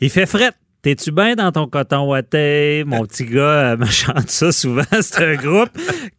Il fait fret. T'es-tu bien dans ton coton watté? Mon petit gars euh, me chante ça souvent. C'est un groupe.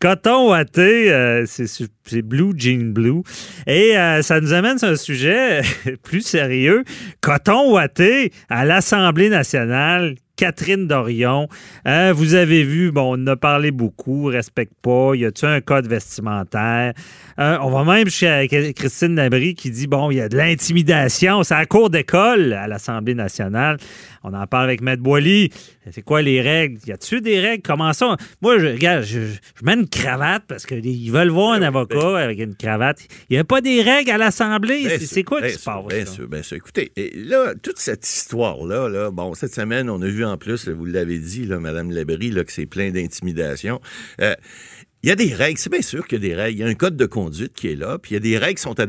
Coton watté, euh, c'est Blue Jean Blue. Et euh, ça nous amène sur un sujet plus sérieux. Coton watté à l'Assemblée nationale. Catherine Dorion. Euh, vous avez vu, bon, on en a parlé beaucoup, respecte pas, y a-tu un code vestimentaire? Euh, on va même chez Christine Labrie qui dit, bon, il y a de l'intimidation, c'est à la cour d'école à l'Assemblée nationale. On en parle avec Maître Boily. C'est quoi les règles? Y a-tu des règles? Comment ça? Moi, je, regarde, je, je mets une cravate parce qu'ils veulent voir un avocat avec une cravate. Il n'y a pas des règles à l'Assemblée? C'est quoi qui se passe? Bien sûr, bien sûr. Écoutez, et là, toute cette histoire-là, là, bon, cette semaine, on a vu en plus, là, vous l'avez dit, là, Mme Labrie, là, que c'est plein d'intimidation. Euh, il y a des règles, c'est bien sûr qu'il y a des règles. Il y a un code de conduite qui est là, puis il y a des règles qui sont à-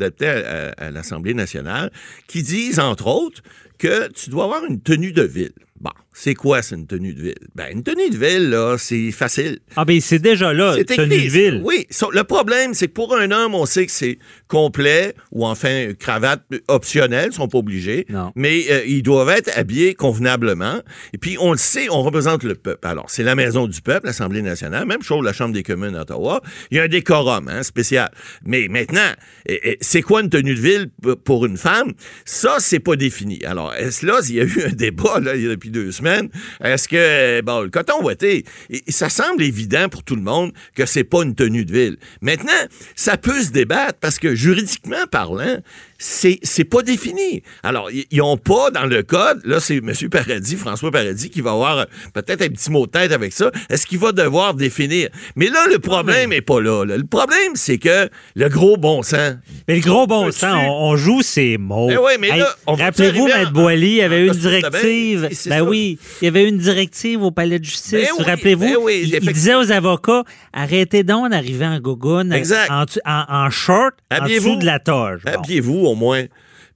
à l'Assemblée nationale qui disent, entre autres, que tu dois avoir une tenue de ville. Bon, c'est quoi, c'est une tenue de ville? Ben, une tenue de ville, là, c'est facile. Ah, ben c'est déjà là, C'est tenue de ville. Oui. Le problème, c'est que pour un homme, on sait que c'est complet ou enfin cravate optionnelle, ils sont pas obligés. Non. Mais euh, ils doivent être habillés convenablement. Et puis, on le sait, on représente le peuple. Alors, c'est la maison du peuple, l'Assemblée nationale, même chose la Chambre des communes à Ottawa. Il y a un décorum hein, spécial. Mais maintenant, c'est quoi une tenue de ville pour une femme? Ça, c'est pas défini. Alors, est-ce là, il y a eu un débat là, il y a depuis deux semaines. Est-ce que, bon, le coton ouaté, ça semble évident pour tout le monde que c'est pas une tenue de ville. Maintenant, ça peut se débattre parce que juridiquement parlant, c'est c'est pas défini. Alors, ils ils ont pas dans le code, là, c'est M. Paradis, François Paradis, qui va avoir euh, peut-être un petit mot de tête avec ça. Est-ce qu'il va devoir définir? Mais là, le problème est pas là, là. Le problème, c'est que le gros bon sens. Mais le gros bon sens, on, on joue ses mots. Eh oui, mais là, on va Rappelez-vous, Maître Boily, il y avait une directive. Ben oui, il y avait une directive au palais de justice. Ben oui, Rappelez-vous, ben oui, il- il, disait aux avocats arrêtez donc d'arriver en gogoune, en, en, en short, en dessous de la toge. Bon. Habillez-vous au moins.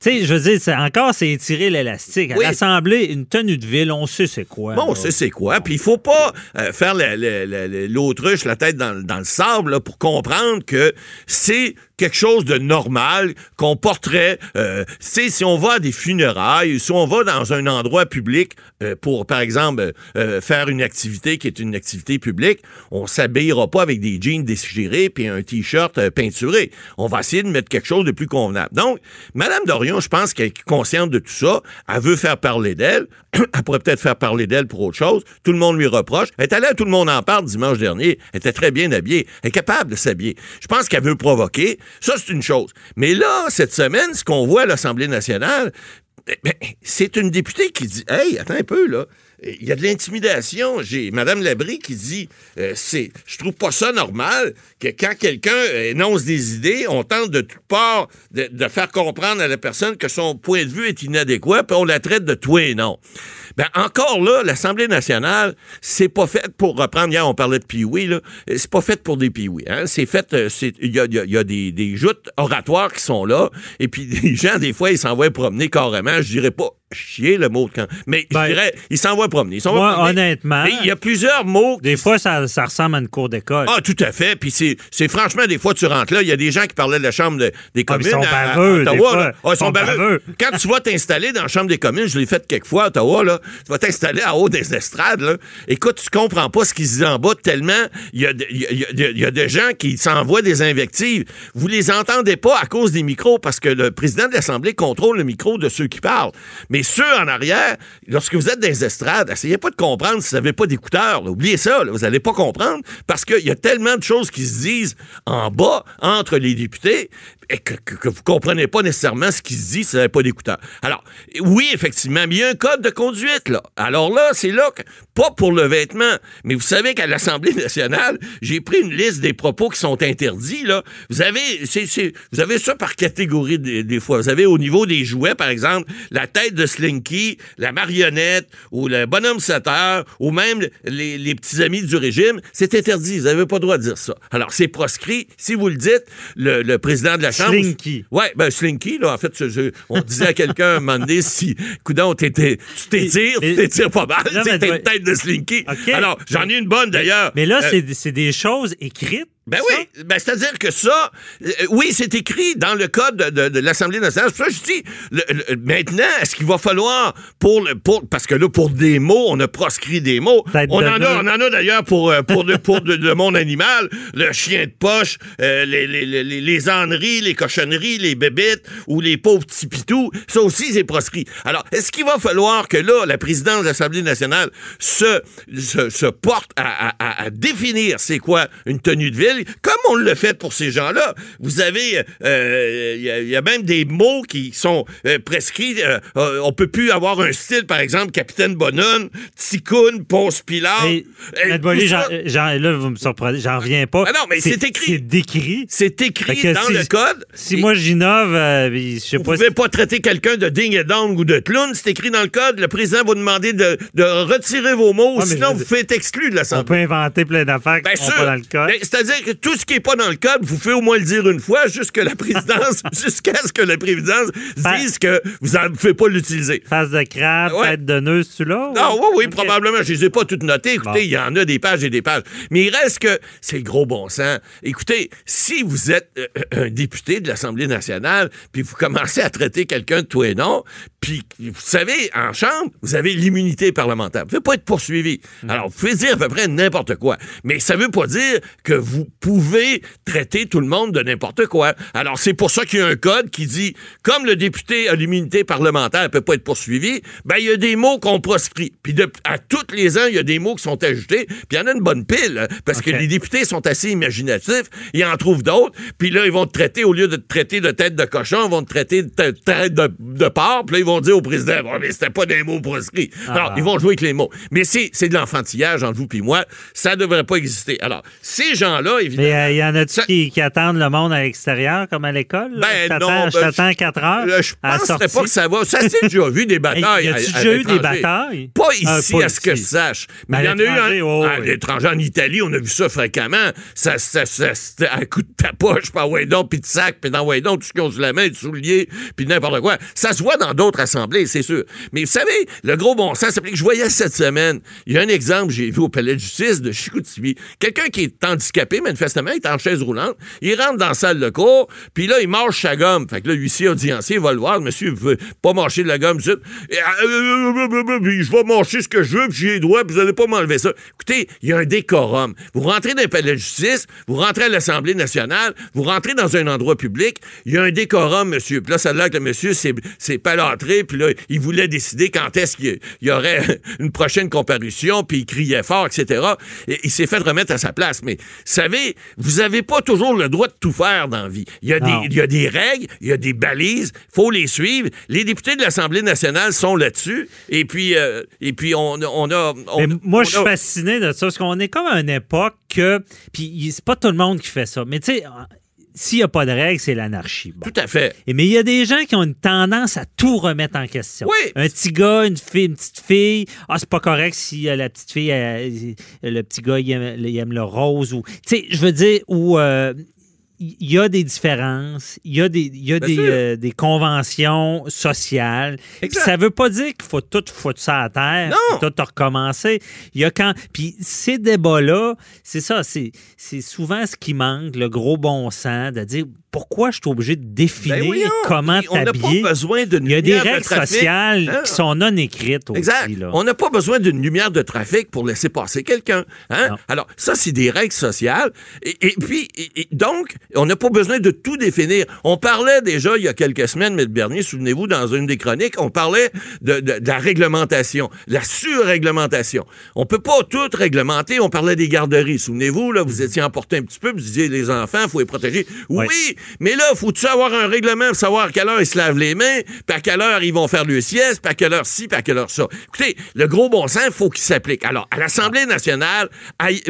Tu sais, je veux dire, c'est- encore, c'est étirer l'élastique. Oui. l'Assemblée, une tenue de ville, on sait c'est quoi. Bon, on sait c'est quoi. Puis il faut pas euh, faire la- la- la- la- l'autruche, la tête dans, dans le sable, là, pour comprendre que c'est quelque chose de normal qu'on porterait. Euh, si on va à des funérailles, si on va dans un endroit public euh, pour, par exemple, euh, faire une activité qui est une activité publique, on s'habillera pas avec des jeans déchirés puis un t-shirt euh, peinturé. On va essayer de mettre quelque chose de plus convenable. Donc, Madame Dorion, je pense qu'elle est consciente de tout ça. Elle veut faire parler d'elle. elle pourrait peut-être faire parler d'elle pour autre chose. Tout le monde lui reproche. Elle est allée à Tout le monde en parle dimanche dernier. Elle était très bien habillée. Elle est capable de s'habiller. Je pense qu'elle veut provoquer. Ça, c'est une chose. Mais là, cette semaine, ce qu'on voit à l'Assemblée nationale, eh ben, c'est une députée qui dit Hey, attends un peu, là. Il y a de l'intimidation. J'ai Mme Labrie qui dit euh, c'est, Je trouve pas ça normal que quand quelqu'un euh, énonce des idées, on tente de toutes parts de, de faire comprendre à la personne que son point de vue est inadéquat, puis on la traite de tout et non. Ben encore là, l'Assemblée nationale, c'est pas fait pour reprendre. Hier, on parlait de Pioui, là. Euh, C'est pas fait pour des Pioui. Hein? C'est fait. euh, Il y a, y a- y a des, des joutes oratoires qui sont là. Et puis, les gens, des fois, ils s'envoient promener carrément. Je dirais pas chier le mot de quand. Mais Ben, je dirais, ils s'envoient promener. Ils s'envoient Moi, promener. honnêtement, Mais il y a plusieurs mots des fois, ça, ça ressemble à une cour d'école. ah, tout à fait. Puis c'est, c'est franchement, des fois, tu rentres là, il y a des gens qui parlaient de la Chambre de- des Ah, communes. ils sont à- à baveux, des fois. Ah, ils sont baveux. Quand tu vas t'installer dans la Chambre des communes, je l'ai fait quelques fois à Ottawa, là, tu vas t'installer en haut des estrades, là. Écoute, tu comprends pas ce qui se dit en bas tellement il y a, il y a- il y a- il y a des gens qui s'envoient des invectives. Vous les entendez pas à cause des micros parce que le président de l'Assemblée contrôle le micro de ceux qui parlent. Mais ceux en arrière, lorsque vous êtes dans les estrades, essayez pas de comprendre si vous n'avez pas d'écouteurs. Oubliez ça, vous allez pas comprendre parce qu'il y a tellement de choses qui se disent en bas entre les députés et que, vous comprenez pas nécessairement ce qui se dit si vous n'avez pas d'écouteurs. Alors, oui, effectivement, mais il y a un code de conduite, là. Alors là, c'est là que, pas pour le vêtement, mais vous savez qu'à l'Assemblée nationale, j'ai pris une liste des propos qui sont interdits, là. Vous avez, vous avez ça par catégorie des, des fois. Vous avez au niveau des jouets, par exemple, la tête de Slinky, la marionnette, ou le bonhomme 7 heures, ou même les, les petits amis du régime, c'est interdit. Vous n'avez pas le droit de dire ça. Alors, c'est proscrit. Si vous le dites, le, le président de la Chambre... Slinky. Ouais, ben Slinky, là, en fait, je- je- on disait à quelqu'un un moment donné, si, coudon, tu t'étires, tu t'étires pas mal, toi- une tête de Slinky. Alors, j'en ai une bonne, d'ailleurs. Mais là, Euh, c'est des choses écrites. Ben oui, ben c'est-à-dire que ça, euh, oui, c'est écrit dans le code de, de, l'Assemblée nationale. C'est ça je dis, le, maintenant, est-ce qu'il va falloir, pour, le, pour, parce que là, pour des mots, on a proscrit des mots. On en, a, on en a d'ailleurs pour, euh, pour, de, pour de, le monde animal, le chien de poche, euh, les, les, les, les âneries, les cochonneries, les bébêtes ou les pauvres petits pitous. Ça aussi, c'est proscrit. Alors, est-ce qu'il va falloir que là, la présidence de l'Assemblée nationale se, se, se porte à, à, à définir c'est quoi une tenue de ville? Comme on le fait pour ces gens-là. Vous avez, il euh, y, a même des mots qui sont euh, prescrits. Euh, on peut plus avoir un style, par exemple, Capitaine Bonhomme, Ticoun, Ponce Pilar. là, vous me surprenez, j'en reviens pas. Ah non, mais c'est écrit. C'est décrit. C'est écrit dans le code. Si moi j'innove, je sais pas. Vous pouvez pas traiter quelqu'un de ding et ou de clown. C'est écrit dans le code. Le président va demander de, retirer vos mots, sinon vous faites exclure de l'Assemblée. On peut inventer plein d'affaires qui sont pas dans le code. Ben, c'est-à-dire que tout ce qui n'est pas dans le code, vous faites au moins le dire une fois jusqu'à la présidence, jusqu'à ce que la présidence dise que vous ne pouvez pas l'utiliser. Face de crabe, tête de nœud, tu là? Non, oui, oui, probablement. Je ne les ai pas toutes notées. Écoutez, il y en a des pages et des pages. Mais il reste que c'est le gros bon sens. Écoutez, si vous êtes euh, un député de l'Assemblée nationale, puis vous commencez à traiter quelqu'un de tout et non, puis vous savez, en Chambre, vous avez l'immunité parlementaire. Vous ne pouvez pas être poursuivi. Alors, vous pouvez dire à peu près n'importe quoi. Mais ça ne veut pas dire que vous pouvez traiter tout le monde de n'importe quoi. Alors, c'est pour ça qu'il y a un code qui dit, comme le député a l'immunité parlementaire ne peut pas être poursuivi, ben, il y a des mots qu'on proscrit. Puis à tous les ans, il y a des mots qui sont ajoutés, puis il y en a une bonne pile, hein, parce que les députés sont assez imaginatifs, ils en trouvent d'autres, puis là, ils vont te traiter, au lieu de te traiter de tête de cochon, ils vont te traiter de tête de, de porc, puis là, ils vont dire au président, bon, mais c'était pas des mots proscrits. Ah. Alors, ils vont jouer avec les mots. Mais c'est de l'enfantillage entre vous puis moi. Ça devrait pas exister. Alors, ces gens-là, évidemment. Mais il euh, y en a-tu qui, attendent le monde à l'extérieur, comme à l'école? Ben non. Je ben, t'attends 4 heures. Je penserais pas que ça va. Ça s'est déjà vu des batailles. y a-tu déjà eu des batailles? Pas ici, à ce que je sache. Mais il y en a eu un, à l'étranger, en Italie, on a vu ça fréquemment. Ça, ça, ça un coup de ta poche, puis ouais donc, puis de sac, puis donc tout ce qu'ils ont sous la main, du soulier, puis n'importe quoi. Ça se voit dans d'autres assemblées, c'est sûr. Mais vous savez, le gros bon sens, c'est que je voyais cette semaine, il y a un exemple, j'ai vu au palais de justice de Chicoutimi. Quelqu'un qui est handicapé, il est en chaise roulante. Il rentre dans la salle de cours, puis là, il marche sa gomme. Fait que là, l'huissier audiencier va le voir. Monsieur, pouvez pas marcher de la gomme. Je vais marcher ce que je veux, puis j'ai les doigts, puis vous n'allez pas m'enlever ça. Écoutez, il y a un décorum. Vous rentrez dans le palais de justice, vous rentrez à l'Assemblée nationale, vous rentrez dans un endroit public, il y a un décorum, monsieur. Puis là, ça a l'air que le monsieur s'est palâtré, puis là, il voulait décider quand est-ce qu'il y aurait une prochaine comparution, puis il criait fort, etc. Et il s'est fait remettre à sa place. Mais, vous savez, vous n'avez pas toujours le droit de tout faire dans la vie. Il y a, des, il y a des règles, il y a des balises, faut les suivre. Les députés de l'Assemblée nationale sont là-dessus. Et puis, euh, et puis on, on a... moi, je suis fasciné de ça, parce qu'on est comme à une époque que... Puis c'est pas tout le monde qui fait ça. Mais tu sais s'il n'y a pas de règles, c'est l'anarchie. Tout à fait. Et, mais il y a des gens qui ont une tendance à tout remettre en question. Oui. Un petit gars, une fille, une petite fille. Ah, c'est pas correct si euh, la petite fille, le petit gars, il aime, le rose. ou Tu sais, je veux dire, ou euh, il y a des différences, il y a des, il y a des, euh, des, conventions sociales. Ça veut pas dire qu'il faut tout foutre ça à terre, non. tout recommencer. Il y a quand, puis ces débats-là, c'est ça, c'est, c'est souvent ce qui manque, le gros bon sens, de dire pourquoi je suis obligé de définir ben comment t'habiller? On n'a pas besoin d'une Il y a des règles sociales hein? qui sont non écrites aussi. Exact. On n'a pas besoin d'une lumière de trafic pour laisser passer quelqu'un. Hein? Alors, ça, c'est des règles sociales. Et, puis, donc, on n'a pas besoin de tout définir. On parlait déjà il y a quelques semaines, M. Bernier, souvenez-vous, dans une des chroniques, on parlait de, la réglementation, la surréglementation. On peut pas tout réglementer. On parlait des garderies. Souvenez-vous, là, vous étiez emporté un petit peu, vous disiez les enfants, il faut les protéger. Oui, mais là, faut-tu avoir un règlement pour savoir à quelle heure ils se lavent les mains, puis à quelle heure ils vont faire le sieste, puis à quelle heure ci, puis à quelle heure ça? Écoutez, le gros bon sens, il faut qu'il s'applique. Alors, à l'Assemblée nationale,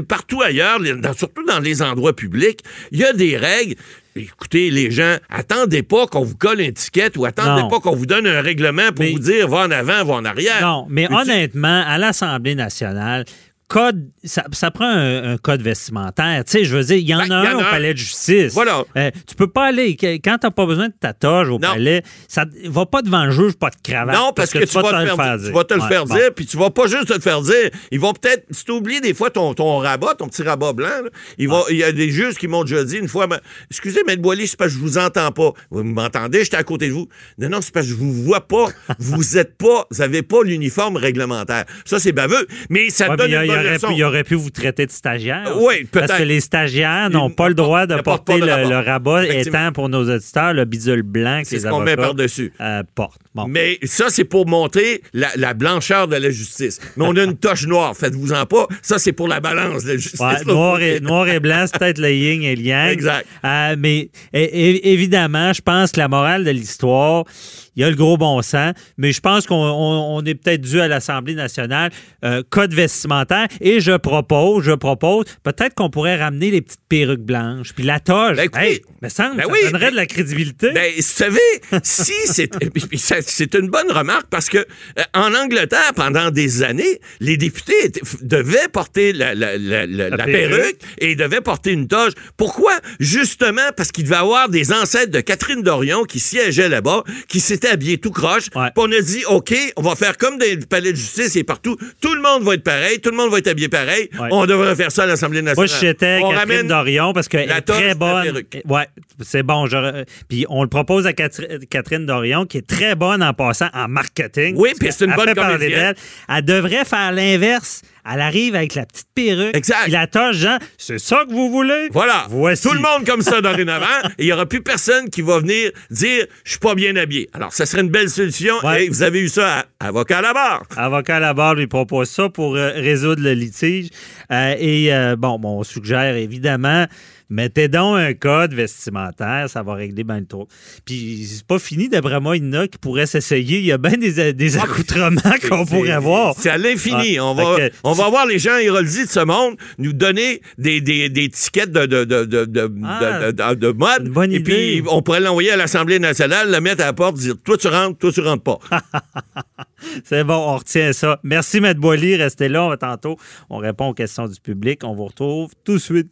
partout ailleurs, surtout dans les endroits publics, il y a des règles. Écoutez, les gens, attendez pas qu'on vous colle une étiquette ou attendez pas qu'on vous donne un règlement pour vous dire va en avant, va en arrière. Non, mais honnêtement, à l'Assemblée nationale, code, ça, ça prend un, un code vestimentaire. Tu sais, je veux dire, il y en Ben, a y un en au un. palais de justice. Voilà. Euh, tu peux pas aller, quand t'as pas besoin de ta toge au Non. palais, ça va pas devant le juge, pas de cravate. Non, parce, que, tu vas, te le faire dire. Tu vas te le faire bon. dire, puis tu vas pas juste te le faire dire. Ils vont peut-être, si tu oublies des fois ton, ton rabat, ton petit rabat blanc, là, il, va- y a des juges qui m'ont déjà dit une fois, Ben, excusez, Maître Boily, c'est parce que je vous entends pas. Vous m'entendez, j'étais à côté de vous. Non, non, c'est parce que je vous vois pas. vous êtes pas, vous avez pas l'uniforme réglementaire. Ça, c'est baveux. Mais ça Ouais, donne mais une bonne aurait leçon. pu, il aurait pu vous traiter de stagiaire. Euh, oui, Parce peut-être. que les stagiaires n'ont pas le droit de porter le, rabat. le rabat Effectivement. étant pour nos auditeurs le bidule blanc que C'est les ce qu'on met avocats par-dessus. euh, portent. Bon. Mais ça, c'est pour montrer la, la blancheur de la justice. Mais on a une toche noire, faites-vous-en pas. Ça, c'est pour la balance de la justice. Ouais, noir, et, noir et blanc, c'est peut-être le yin et le yang. Exact. Euh, mais é- é- évidemment, je pense que la morale de l'histoire, il y a le gros bon sens, mais je pense qu'on on- on est peut-être dû à l'Assemblée nationale, euh, code vestimentaire, et je propose, je propose, peut-être qu'on pourrait ramener les petites perruques blanches, puis la toge. Ben, écoutez, hey, me semble, ben ça oui, donnerait mais- de la crédibilité. Ben, vous savez, si c'est c'est une bonne remarque parce que euh, en Angleterre, pendant des années, les députés étaient- devaient porter la, la- la- la- la perruque. perruque et ils devaient porter une toge. Pourquoi? Justement parce qu'il devait avoir des ancêtres de Catherine Dorion qui siégeaient là-bas, qui s'étaient habillés tout croche. Ouais. Puis on a dit, OK, on va faire comme dans le palais de justice et partout. Tout le monde va être pareil, tout le monde va être habillé pareil. Ouais. On devrait faire ça à l'Assemblée Moi, nationale. j'étais on Catherine ramène Dorion parce qu'elle est très bonne. Ouais, c'est bon. je- Puis on le propose à Catherine Dorion, qui est très bonne en passant en marketing. Oui, puis c'est une bonne comédienne. Elle devrait faire l'inverse. Elle arrive avec la petite perruque. Exact. Puis la toge, Jean, c'est ça que vous voulez? Voilà. Voici. Tout le monde comme ça dorénavant. et il n'y aura plus personne qui va venir dire je suis pas bien habillé. Alors, ça serait une belle solution. Ouais. Et vous avez eu ça à Avocat à la barre. Avocat à la barre lui propose ça pour euh, résoudre le litige. Euh, et euh, bon, bon, on suggère évidemment, mettez donc un code vestimentaire, ça va régler bien le trou. Puis c'est pas fini, d'après moi, il y en a qui pourraient s'essayer. Il y a bien des, des accoutrements qu'on pourrait voir. C'est à l'infini. Ah, on, va, on va voir les gens héroldi de ce monde nous donner des, des, des tickets de, de, de, de, Ah, de- de- de mode. une bonne et puis, on pourrait l'envoyer à l'Assemblée nationale, le mettre à la porte, dire toi tu rentres, toi tu rentres pas. C'est bon, on retient ça. Merci, Maître Boily. Restez là. On va tantôt. On répond aux questions du public. On vous retrouve tout de suite.